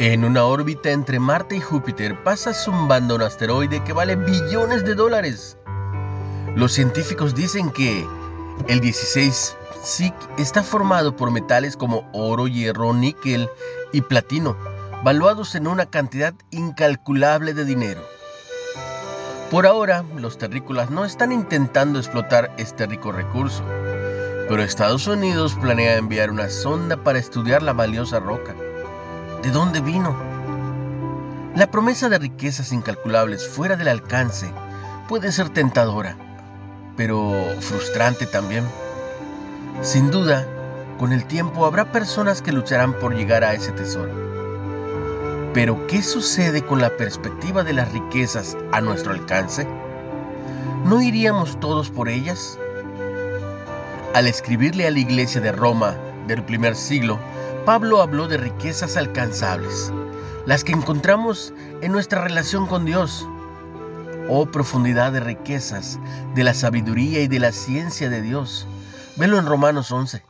En una órbita entre Marte y Júpiter pasa zumbando un asteroide que vale billones de dólares. Los científicos dicen que el 16 SIC está formado por metales como oro, hierro, níquel y platino, valuados en una cantidad incalculable de dinero. Por ahora, los terrícolas no están intentando explotar este rico recurso, pero Estados Unidos planea enviar una sonda para estudiar la valiosa roca. ¿De dónde vino? La promesa de riquezas incalculables fuera del alcance puede ser tentadora, pero frustrante también. Sin duda, con el tiempo habrá personas que lucharán por llegar a ese tesoro. Pero, ¿qué sucede con la perspectiva de las riquezas a nuestro alcance? ¿No iríamos todos por ellas? Al escribirle a la iglesia de Roma del primer siglo, Pablo habló de riquezas alcanzables, las que encontramos en nuestra relación con Dios. Oh profundidad de riquezas, de la sabiduría y de la ciencia de Dios. Velo en Romanos 11,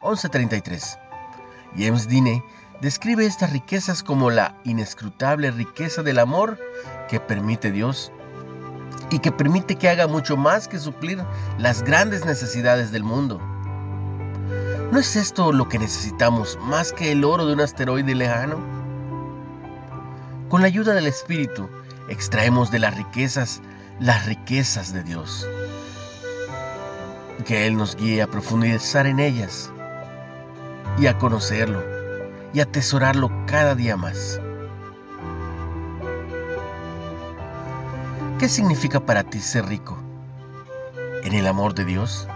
11.33. James Dine describe estas riquezas como la inescrutable riqueza del amor que permite Dios y que permite que haga mucho más que suplir las grandes necesidades del mundo. ¿No es esto lo que necesitamos más que el oro de un asteroide lejano? Con la ayuda del Espíritu, extraemos de las riquezas las riquezas de Dios. Que Él nos guíe a profundizar en ellas y a conocerlo y atesorarlo cada día más. ¿Qué significa para ti ser rico? ¿En el amor de Dios?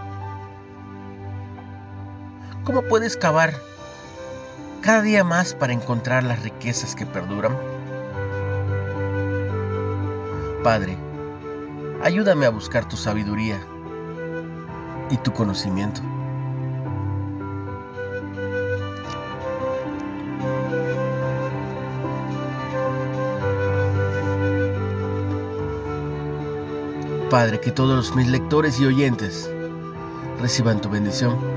¿Cómo puedes cavar cada día más para encontrar las riquezas que perduran? Padre, ayúdame a buscar tu sabiduría y tu conocimiento. Padre, que todos mis lectores y oyentes reciban tu bendición